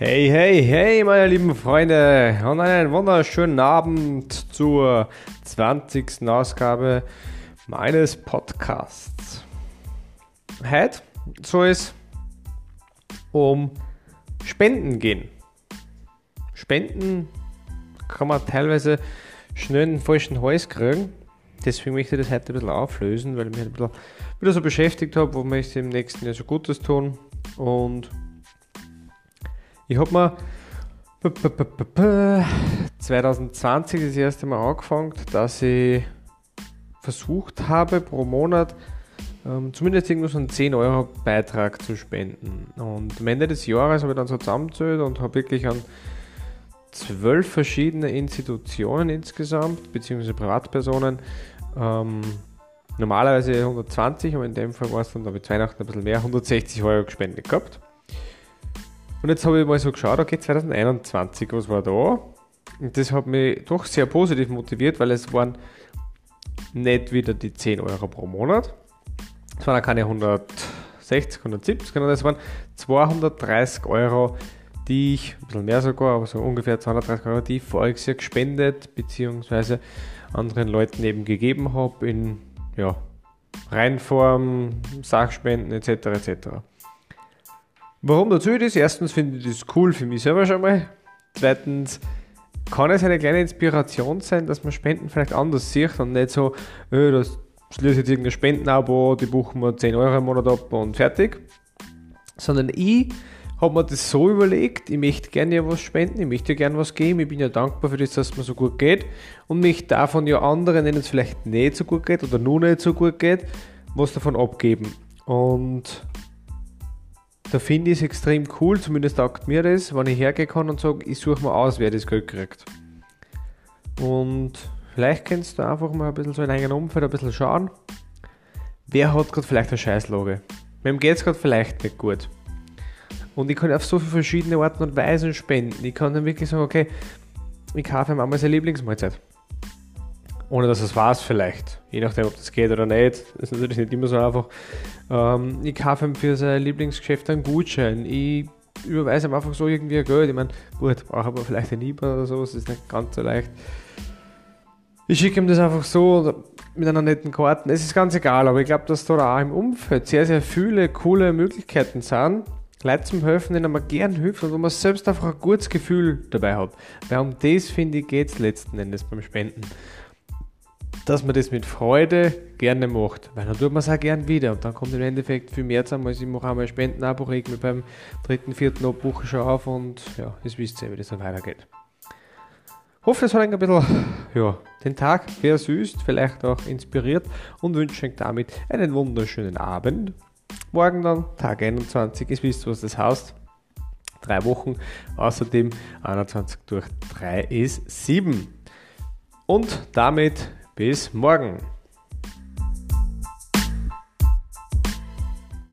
Hey, hey, hey, meine lieben Freunde und einen wunderschönen Abend zur 20. Ausgabe meines Podcasts. Heute soll es um Spenden gehen. Spenden kann man teilweise schnell einen falschen Hals kriegen. Deswegen möchte ich das heute ein bisschen auflösen, weil ich mich ein bisschen wieder so beschäftigt habe, wo möchte ich im nächsten Jahr so Gutes tun. Und ich habe mir 2020 das erste Mal angefangen, dass ich versucht habe, pro Monat ähm, zumindest irgendwo so einen 10 Euro Beitrag zu spenden. Und am Ende des Jahres habe ich dann so zusammengezählt und habe wirklich an zwölf verschiedene Institutionen insgesamt, beziehungsweise Privatpersonen, ähm, normalerweise 120, aber in dem Fall war es dann, habe ich Weihnachten ein bisschen mehr, 160 Euro gespendet gehabt. Und jetzt habe ich mal so geschaut, okay, 2021, was war da? Und das hat mich doch sehr positiv motiviert, weil es waren nicht wieder die 10 Euro pro Monat. Es waren auch keine 160, 170, sondern es waren 230 Euro, die ich, ein bisschen mehr sogar, aber so ungefähr 230 Euro, die ich voriges Jahr gespendet bzw. anderen Leuten eben gegeben habe in ja, Reinform, Sachspenden etc. etc. Warum dazu das? Erstens finde ich das cool für mich selber schon mal. Zweitens kann es eine kleine Inspiration sein, dass man Spenden vielleicht anders sieht und nicht so, öh, das schließe jetzt irgendein Spendenabo, die buchen wir 10 Euro im Monat ab und fertig. Sondern ich habe mir das so überlegt, ich möchte gerne ja was spenden, ich möchte gerne was geben, ich bin ja dankbar für das, dass es mir so gut geht und mich davon ja anderen, denen es vielleicht nicht so gut geht oder nur nicht so gut geht, was davon abgeben. Und da finde ich es extrem cool, zumindest taugt mir das, wenn ich hergehen und sage, ich suche mal aus, wer das Geld kriegt. Und vielleicht kannst du einfach mal ein bisschen so in deinem Umfeld ein bisschen schauen, wer hat gerade vielleicht eine Scheißlage. Wem geht es gerade vielleicht nicht gut. Und ich kann auf so viele verschiedene Arten und Weisen spenden. Ich kann dann wirklich sagen, okay, ich kaufe ihm einmal seine Lieblingsmahlzeit ohne dass es weiß vielleicht. Je nachdem, ob das geht oder nicht. Das ist natürlich nicht immer so einfach. Ähm, ich kaufe ihm für sein Lieblingsgeschäft einen Gutschein. Ich überweise ihm einfach so irgendwie ein Geld. Ich meine, gut, brauche aber vielleicht ein IBAN oder so, das ist nicht ganz so leicht. Ich schicke ihm das einfach so mit einer netten Karte. Es ist ganz egal, aber ich glaube, dass da auch im Umfeld sehr, sehr viele coole Möglichkeiten sind, Leute zum Helfen, denen man gern hilft und wo man selbst einfach ein gutes Gefühl dabei hat. Weil um das, finde ich, geht es letzten Endes beim Spenden dass man das mit Freude gerne macht, weil dann tut man es auch gern wieder und dann kommt im Endeffekt viel mehr zusammen, als ich mache einmal Spendenabo, reg mich beim dritten, vierten Abbuchen schon auf und ja, das wisst ihr, wie das dann weitergeht. Hoffe, es hat ein bisschen ja, den Tag versüßt, vielleicht auch inspiriert und wünsche euch damit einen wunderschönen Abend. Morgen dann, Tag 21, ihr wisst, was das heißt. Drei Wochen, außerdem 21 durch 3 ist 7. Und damit bis morgen.